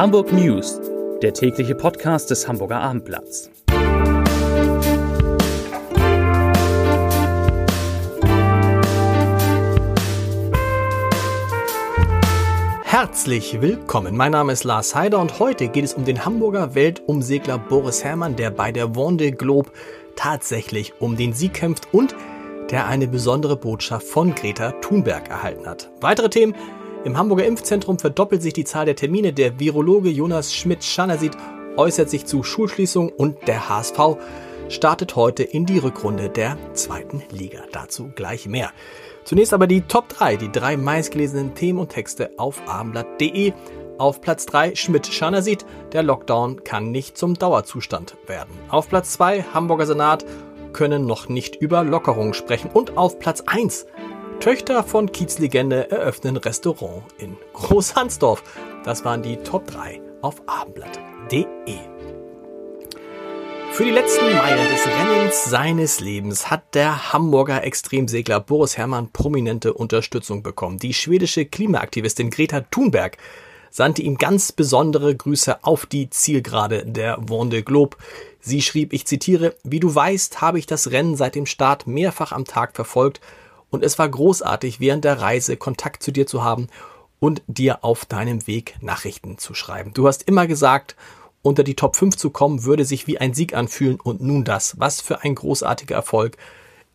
Hamburg News, der tägliche Podcast des Hamburger Abendblatts. Herzlich willkommen. Mein Name ist Lars Heider und heute geht es um den Hamburger Weltumsegler Boris Herrmann, der bei der Vendée Globe tatsächlich um den Sieg kämpft und der eine besondere Botschaft von Greta Thunberg erhalten hat. Weitere Themen im Hamburger Impfzentrum verdoppelt sich die Zahl der Termine. Der Virologe Jonas Schmidt-Schanasit äußert sich zu Schulschließung und der HSV startet heute in die Rückrunde der zweiten Liga. Dazu gleich mehr. Zunächst aber die Top 3, die drei meistgelesenen Themen und Texte auf abendblatt.de. Auf Platz 3 Schmidt-Schanasit, der Lockdown kann nicht zum Dauerzustand werden. Auf Platz 2 Hamburger Senat können noch nicht über Lockerungen sprechen. Und auf Platz 1 Töchter von Kiezlegende eröffnen Restaurant in Großhansdorf. Das waren die Top 3 auf abendblatt.de. Für die letzten Meilen des Rennens seines Lebens hat der Hamburger Extremsegler Boris Herrmann prominente Unterstützung bekommen. Die schwedische Klimaaktivistin Greta Thunberg sandte ihm ganz besondere Grüße auf die Zielgerade der Vendée Globe. Sie schrieb, ich zitiere, wie du weißt, habe ich das Rennen seit dem Start mehrfach am Tag verfolgt und es war großartig, während der Reise Kontakt zu dir zu haben und dir auf deinem Weg Nachrichten zu schreiben. Du hast immer gesagt, unter die Top 5 zu kommen, würde sich wie ein Sieg anfühlen und nun das. Was für ein großartiger Erfolg.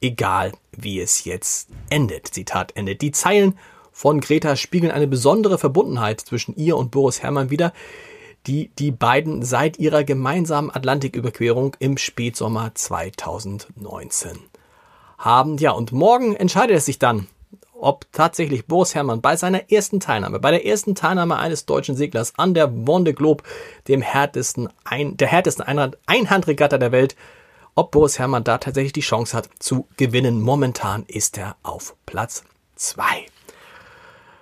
Egal, wie es jetzt endet. Zitat endet. Die Zeilen von Greta spiegeln eine besondere Verbundenheit zwischen ihr und Boris Herrmann wider, die die beiden seit ihrer gemeinsamen Atlantiküberquerung im Spätsommer 2019 haben. Ja, und morgen entscheidet es sich dann, ob tatsächlich Boris Herrmann bei seiner ersten Teilnahme, bei der ersten Teilnahme eines deutschen Seglers an der Vendée Globe, dem härtesten, ein, der härtesten Einhand, Einhandregatta der Welt, ob Boris Herrmann da tatsächlich die Chance hat zu gewinnen. Momentan ist er auf Platz zwei.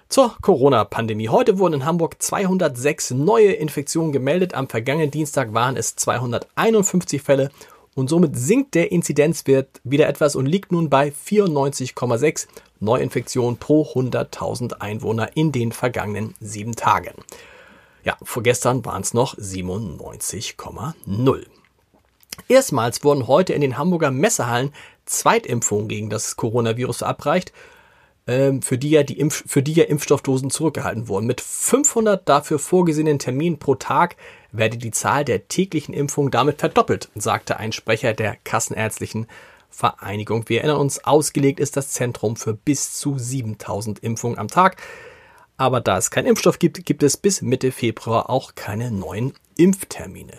Zur Corona-Pandemie. Heute wurden in Hamburg 206 neue Infektionen gemeldet. Am vergangenen Dienstag waren es 251 Fälle und somit sinkt der Inzidenzwert wieder etwas und liegt nun bei 94,6 Neuinfektionen pro 100.000 Einwohner in den vergangenen sieben Tagen. Ja, vorgestern waren es noch 97,0. Erstmals wurden heute in den Hamburger Messehallen Zweitimpfungen gegen das Coronavirus verabreicht, ähm, für die ja die Impf für die ja Impfstoffdosen zurückgehalten wurden. Mit 500 dafür vorgesehenen Terminen pro Tag werde die Zahl der täglichen Impfungen damit verdoppelt, sagte ein Sprecher der Kassenärztlichen Vereinigung. Wir erinnern uns, ausgelegt ist das Zentrum für bis zu 7000 Impfungen am Tag. Aber da es keinen Impfstoff gibt, gibt es bis Mitte Februar auch keine neuen Impftermine.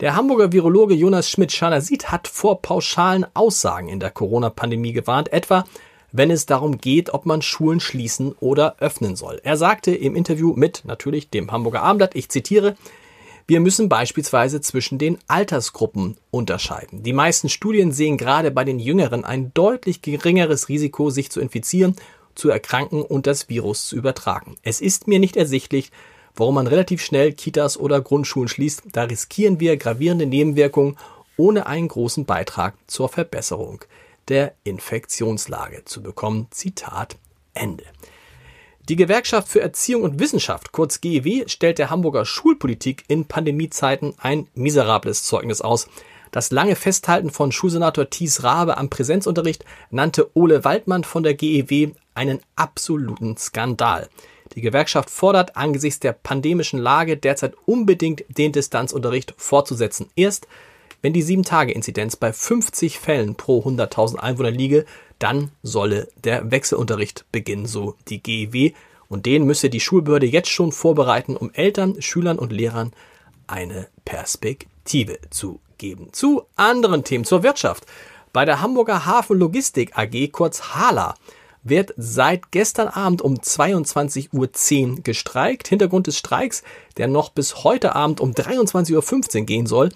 Der Hamburger Virologe Jonas Schmidt-Schanasit hat vor pauschalen Aussagen in der Corona-Pandemie gewarnt, etwa wenn es darum geht, ob man Schulen schließen oder öffnen soll. Er sagte im Interview mit natürlich dem Hamburger Abendblatt, ich zitiere, wir müssen beispielsweise zwischen den Altersgruppen unterscheiden. Die meisten Studien sehen gerade bei den Jüngeren ein deutlich geringeres Risiko, sich zu infizieren, zu erkranken und das Virus zu übertragen. Es ist mir nicht ersichtlich, warum man relativ schnell Kitas oder Grundschulen schließt. Da riskieren wir gravierende Nebenwirkungen ohne einen großen Beitrag zur Verbesserung der Infektionslage zu bekommen. Zitat Ende. Die Gewerkschaft für Erziehung und Wissenschaft, kurz GEW, stellt der Hamburger Schulpolitik in Pandemiezeiten ein miserables Zeugnis aus. Das lange Festhalten von Schulsenator Thies Rabe am Präsenzunterricht nannte Ole Waldmann von der GEW einen absoluten Skandal. Die Gewerkschaft fordert angesichts der pandemischen Lage derzeit unbedingt den Distanzunterricht fortzusetzen. Erst wenn die 7-Tage-Inzidenz bei 50 Fällen pro 100.000 Einwohner liege, dann solle der Wechselunterricht beginnen, so die GEW. Und den müsse die Schulbehörde jetzt schon vorbereiten, um Eltern, Schülern und Lehrern eine Perspektive zu geben. Zu anderen Themen, zur Wirtschaft. Bei der Hamburger Hafen Logistik AG, kurz HALA, wird seit gestern Abend um 22.10 Uhr gestreikt. Hintergrund des Streiks, der noch bis heute Abend um 23.15 Uhr gehen soll,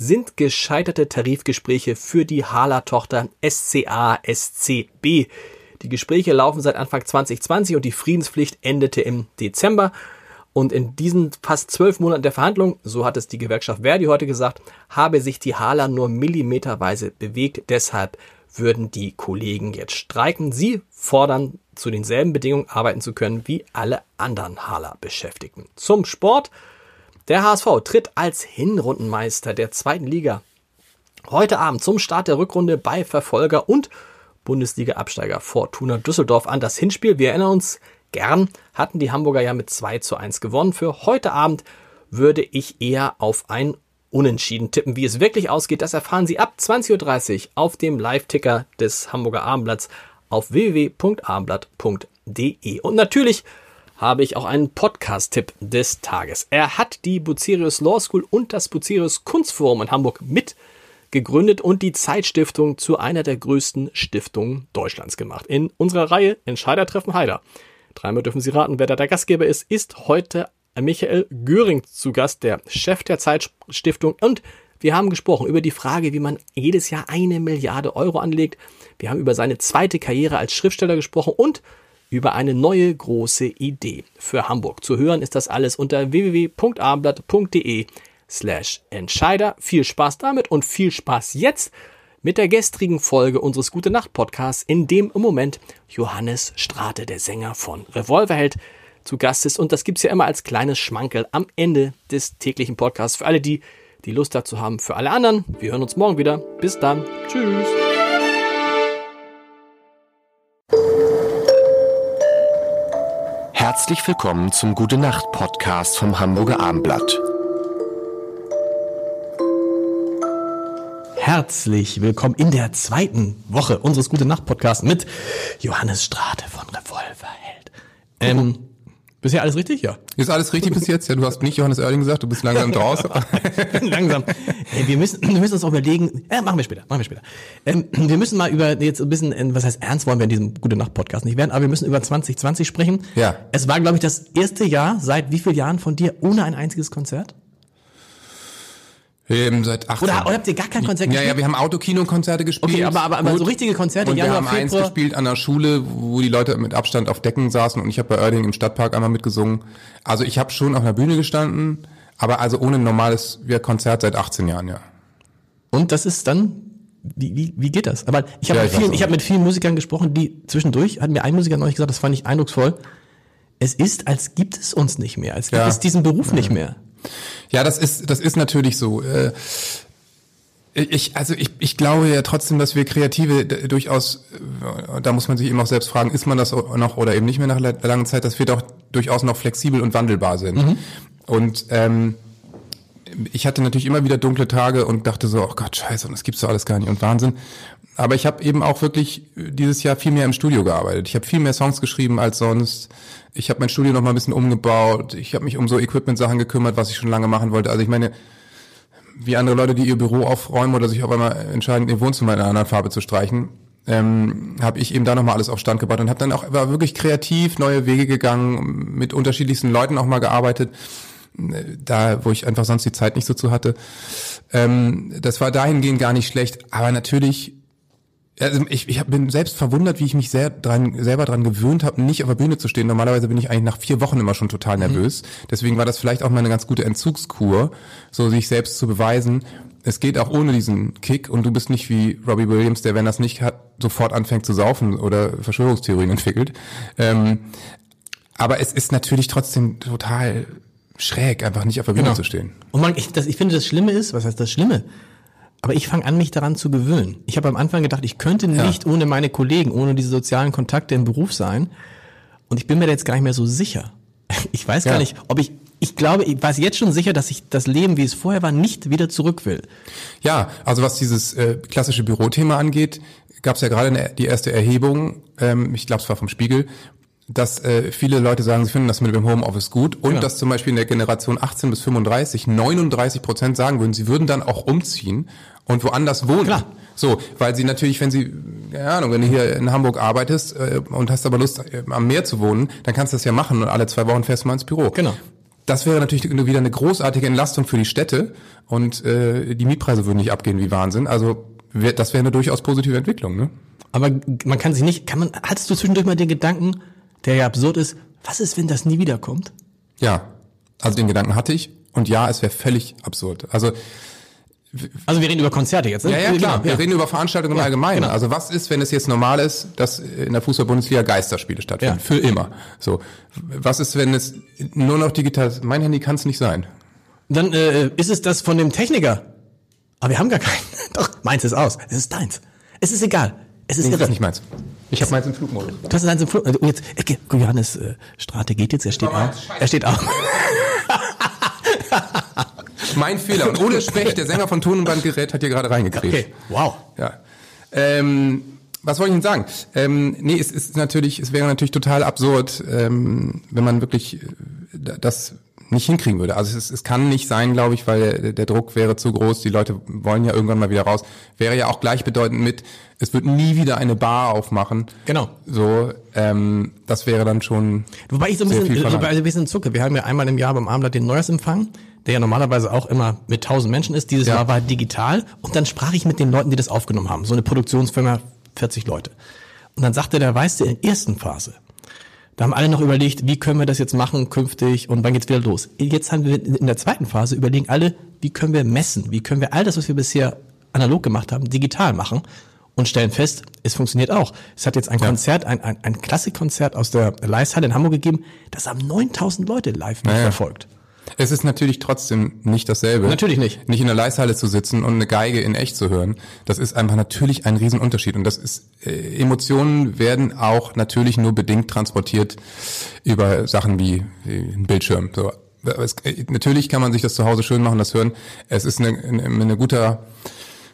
sind gescheiterte Tarifgespräche für die Hala-Tochter SCA-SCB. Die Gespräche laufen seit Anfang 2020 und die Friedenspflicht endete im Dezember. Und in diesen fast zwölf Monaten der Verhandlung, so hat es die Gewerkschaft Verdi heute gesagt, habe sich die Hala nur millimeterweise bewegt. Deshalb würden die Kollegen jetzt streiken. Sie fordern, zu denselben Bedingungen arbeiten zu können wie alle anderen Hala-Beschäftigten. Zum Sport. Der HSV tritt als Hinrundenmeister der zweiten Liga heute Abend zum Start der Rückrunde bei Verfolger und Bundesliga-Absteiger Fortuna Düsseldorf an. Das Hinspiel, wir erinnern uns gern, hatten die Hamburger ja mit 2 zu 1 gewonnen. Für heute Abend würde ich eher auf ein Unentschieden tippen. Wie es wirklich ausgeht, das erfahren Sie ab 20.30 Uhr auf dem Live-Ticker des Hamburger Abendblatts auf www.abendblatt.de. Und natürlich habe ich auch einen Podcast-Tipp des Tages. Er hat die Bucerius Law School und das Bucerius Kunstforum in Hamburg mit gegründet und die Zeitstiftung zu einer der größten Stiftungen Deutschlands gemacht. In unserer Reihe Entscheidertreffen Heider. Dreimal dürfen Sie raten, wer da der Gastgeber ist, ist heute Michael Göring zu Gast, der Chef der Zeitstiftung. Und wir haben gesprochen über die Frage, wie man jedes Jahr eine Milliarde Euro anlegt. Wir haben über seine zweite Karriere als Schriftsteller gesprochen und über eine neue große Idee für Hamburg. Zu hören ist das alles unter www.abendblatt.de slash Entscheider. Viel Spaß damit und viel Spaß jetzt mit der gestrigen Folge unseres Gute Nacht Podcasts, in dem im Moment Johannes Strate, der Sänger von Revolverheld, zu Gast ist. Und das gibt's ja immer als kleines Schmankel am Ende des täglichen Podcasts. Für alle, die die Lust dazu haben, für alle anderen. Wir hören uns morgen wieder. Bis dann. Tschüss. Herzlich willkommen zum Gute Nacht Podcast vom Hamburger Abendblatt. Herzlich willkommen in der zweiten Woche unseres Gute Nacht Podcasts mit Johannes Strate von Revolverheld. Ähm, bisher alles richtig? Ja. Ist alles richtig bis jetzt? Ja, du hast nicht Johannes Oerding gesagt, du bist langsam draußen. langsam. Hey, wir müssen, wir müssen uns auch überlegen, äh, machen wir später, machen wir später. Ähm, wir müssen mal über, jetzt ein bisschen, äh, was heißt ernst wollen wir in diesem Gute Nacht Podcast nicht werden, aber wir müssen über 2020 sprechen. Ja. Es war, glaube ich, das erste Jahr seit wie vielen Jahren von dir ohne ein einziges Konzert? Ähm, seit 18. Oder, oder habt ihr gar kein Konzert ja, gespielt? ja, wir haben Autokino-Konzerte gespielt. Okay, aber, aber, aber so richtige Konzerte, Und wir Januar, haben eins Februar. gespielt an der Schule, wo die Leute mit Abstand auf Decken saßen und ich habe bei Oerding im Stadtpark einmal mitgesungen. Also ich habe schon auf einer Bühne gestanden, aber also ohne ein normales ja, Konzert seit 18 Jahren, ja. Und das ist dann, wie, wie, wie geht das? Aber ich habe Ja, mit, vielen, ich hab mit vielen Musikern gesprochen, die zwischendurch, hat mir ein Musiker neulich gesagt, das fand ich eindrucksvoll. Es ist, als gibt es uns nicht mehr, als gibt Ja. es diesen Beruf nicht mehr. Ja, das ist, das ist natürlich so. Äh, Ich, also ich, ich glaube ja trotzdem, dass wir Kreative durchaus, äh, da muss man sich eben auch selbst fragen, ist man das noch oder eben nicht mehr nach la- langer Zeit, dass wir doch durchaus noch flexibel und wandelbar sind. Und ähm, ich hatte natürlich immer wieder dunkle Tage und dachte so, oh Gott, scheiße, und das gibt's doch alles gar nicht und Wahnsinn. Aber ich habe eben auch wirklich dieses Jahr viel mehr im Studio gearbeitet. Ich habe viel mehr Songs geschrieben als sonst. Ich habe mein Studio noch mal ein bisschen umgebaut. Ich habe mich um so Equipment-Sachen gekümmert, was ich schon lange machen wollte. Also ich meine, wie andere Leute, die ihr Büro aufräumen oder sich auf einmal entscheiden, ihr Wohnzimmer in einer anderen Farbe zu streichen, ähm, habe ich eben da nochmal alles auf Stand gebaut und habe dann auch war wirklich kreativ neue Wege gegangen, mit unterschiedlichsten Leuten auch mal gearbeitet, äh, da wo ich einfach sonst die Zeit nicht so zu hatte. Ähm, das war dahingehend gar nicht schlecht, aber natürlich also ich, ich bin selbst verwundert, wie ich mich sehr dran, selber dran gewöhnt habe, nicht auf der Bühne zu stehen. Normalerweise bin ich eigentlich nach vier Wochen immer schon total nervös. Deswegen war das vielleicht auch mal eine ganz gute Entzugskur, so sich selbst zu beweisen. Es geht auch ohne diesen Kick und du bist nicht wie Robbie Williams, der, wenn das nicht hat, sofort anfängt zu saufen oder Verschwörungstheorien entwickelt. Ähm, aber es ist natürlich trotzdem total schräg, einfach nicht auf der Bühne Genau. zu stehen. Und man, ich, das, ich finde, das Schlimme ist, was heißt das Schlimme? Aber ich fange an, mich daran zu gewöhnen. Ich habe am Anfang gedacht, ich könnte nicht ohne meine Kollegen, ohne diese sozialen Kontakte im Beruf sein. Und ich bin mir da jetzt gar nicht mehr so sicher. Ich weiß gar Ja. nicht, ob ich, ich glaube, ich weiß jetzt schon sicher, dass ich das Leben, wie es vorher war, nicht wieder zurück will. Ja, also was dieses äh, klassische Bürothema angeht, gab es ja gerade eine, die erste Erhebung, ähm, ich glaube es war vom Spiegel, dass äh, viele Leute sagen, sie finden das mit dem Homeoffice gut und Genau. dass zum Beispiel in der Generation 18 bis 35 39 Prozent sagen würden, sie würden dann auch umziehen und woanders wohnen. Klar. So, weil sie natürlich, wenn sie, keine Ahnung, wenn du hier in Hamburg arbeitest äh, und hast aber Lust, äh, am Meer zu wohnen, dann kannst du das ja machen und alle zwei Wochen fährst du mal ins Büro. Genau. Das wäre natürlich wieder eine großartige Entlastung für die Städte und äh, die Mietpreise würden nicht abgehen wie Wahnsinn. Also wär, das wäre eine durchaus positive Entwicklung. Ne? Aber man kann sich nicht, kann man, hattest du zwischendurch mal den Gedanken, der ja absurd ist, was ist, wenn das nie wiederkommt? Ja, also den Gedanken hatte ich und ja, es wäre völlig absurd. Also Also wir reden über Konzerte jetzt, ne? ja, ja klar, Genau, wir reden über Veranstaltungen im Allgemeinen. genau. Also was ist, wenn es jetzt normal ist, dass in der Fußball-Bundesliga Geisterspiele stattfinden? Ja. Für immer. So, was ist, wenn es nur noch digital ist? Mein Handy kann es nicht sein. Dann äh, ist es das von dem Techniker. Aber wir haben gar keinen. Doch, meins ist aus. Es ist deins. Es ist egal. Es ist Nee, das irre. ist nicht meins. Ich habe meins im Flugmodus. Das ist eins im Flug. Oh, jetzt, okay, Johannes äh, Strate geht jetzt. Er steht auf. Er steht auf. Mein Fehler. Und Ole Specht, der Sänger von Ton und Bandgerät, hat hier gerade reingekriegt. Okay, wow. Ja. Ähm, was wollte ich Ihnen sagen? Ähm, nee, es ist natürlich, es wäre natürlich total absurd, ähm, wenn man wirklich äh, das nicht hinkriegen würde. Also es, es kann nicht sein, glaube ich, weil der, der Druck wäre zu groß. Die Leute wollen ja irgendwann mal wieder raus. Wäre ja auch gleichbedeutend mit, es wird nie wieder eine Bar aufmachen. Genau. So, ähm, das wäre dann schon. Wobei ich so ein bisschen, so verlangt. ein bisschen zucke. Wir haben ja einmal im Jahr beim Abendblatt den Neujahrsempfang, der ja normalerweise auch immer mit 1000 Menschen ist. Dieses Ja. Mal war digital. Und dann sprach ich mit den Leuten, die das aufgenommen haben. So eine Produktionsfirma, 40 Leute. Und dann sagte der, weißt du, in der ersten Phase, da haben alle noch überlegt, wie können wir das jetzt machen künftig und wann geht's wieder los. Jetzt haben wir in der zweiten Phase überlegen alle, wie können wir messen, wie können wir all das, was wir bisher analog gemacht haben, digital machen und stellen fest, es funktioniert auch. Es hat jetzt ein Konzert, ein, ein, ein Klassikkonzert aus der Leishalle in Hamburg gegeben, das haben 9000 Leute live Ja, ja. Es ist natürlich trotzdem nicht dasselbe. Natürlich nicht. Nicht in der Leishalle zu sitzen und eine Geige in echt zu hören. Das ist einfach natürlich ein Riesenunterschied. Und das ist, äh, Emotionen werden auch natürlich nur bedingt transportiert über Sachen wie, wie ein Bildschirm. So. Es, äh, natürlich kann man sich das zu Hause schön machen, das hören. Es ist eine, eine, eine guter,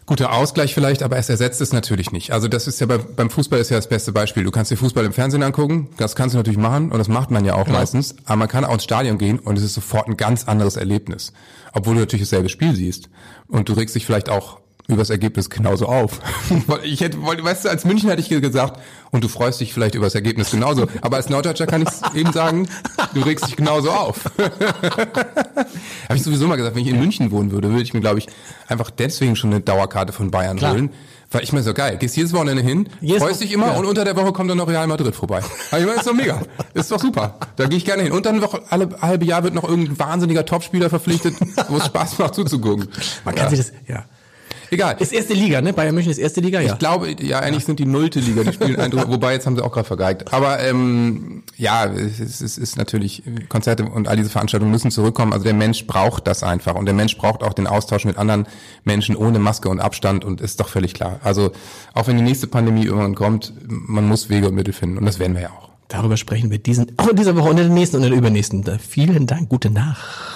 guter Ausgleich vielleicht, aber es ersetzt es natürlich nicht. Also das ist ja bei, beim Fußball ist ja das beste Beispiel. Du kannst dir Fußball im Fernsehen angucken, das kannst du natürlich machen und das macht man ja auch meistens, aber man kann auch ins Stadion gehen und es ist sofort ein ganz anderes Erlebnis. Obwohl du natürlich dasselbe Spiel siehst und du regst dich vielleicht auch über das Ergebnis genauso auf. ich hätte, weißt du, als München hätte ich gesagt, und du freust dich vielleicht über das Ergebnis genauso. Aber als Norddeutscher kann ich eben sagen, du regst dich genauso auf. Habe ich sowieso mal gesagt, wenn ich in München wohnen würde, würde ich mir, glaube ich, einfach deswegen schon eine Dauerkarte von Bayern Klar. holen. Weil ich mir so geil, gehst jedes Wochenende hin, Jedes freust dich immer ja. und unter der Woche kommt dann noch Real Madrid vorbei. Aber ich meine, ist doch mega. Ist doch super. Da gehe ich gerne hin. Und dann noch alle halbe Jahr wird noch irgendein wahnsinniger Topspieler verpflichtet, wo es Spaß macht zuzugucken. Man kann ja. sich das, ja. Egal. Ist erste Liga, ne? Bayern München ist erste Liga, ja. Ich glaube, ja, eigentlich sind die nullte Liga, die spielen ein, wobei jetzt haben sie auch gerade vergeigt. Aber ähm, ja, es ist, es ist natürlich, Konzerte und all diese Veranstaltungen müssen zurückkommen. Also der Mensch braucht das einfach und der Mensch braucht auch den Austausch mit anderen Menschen ohne Maske und Abstand und ist doch völlig klar. Also auch wenn die nächste Pandemie irgendwann kommt, man muss Wege und Mittel finden und das werden wir ja auch. Darüber sprechen wir diesen, auch in dieser Woche und in der nächsten und in der übernächsten. Vielen Dank, gute Nacht.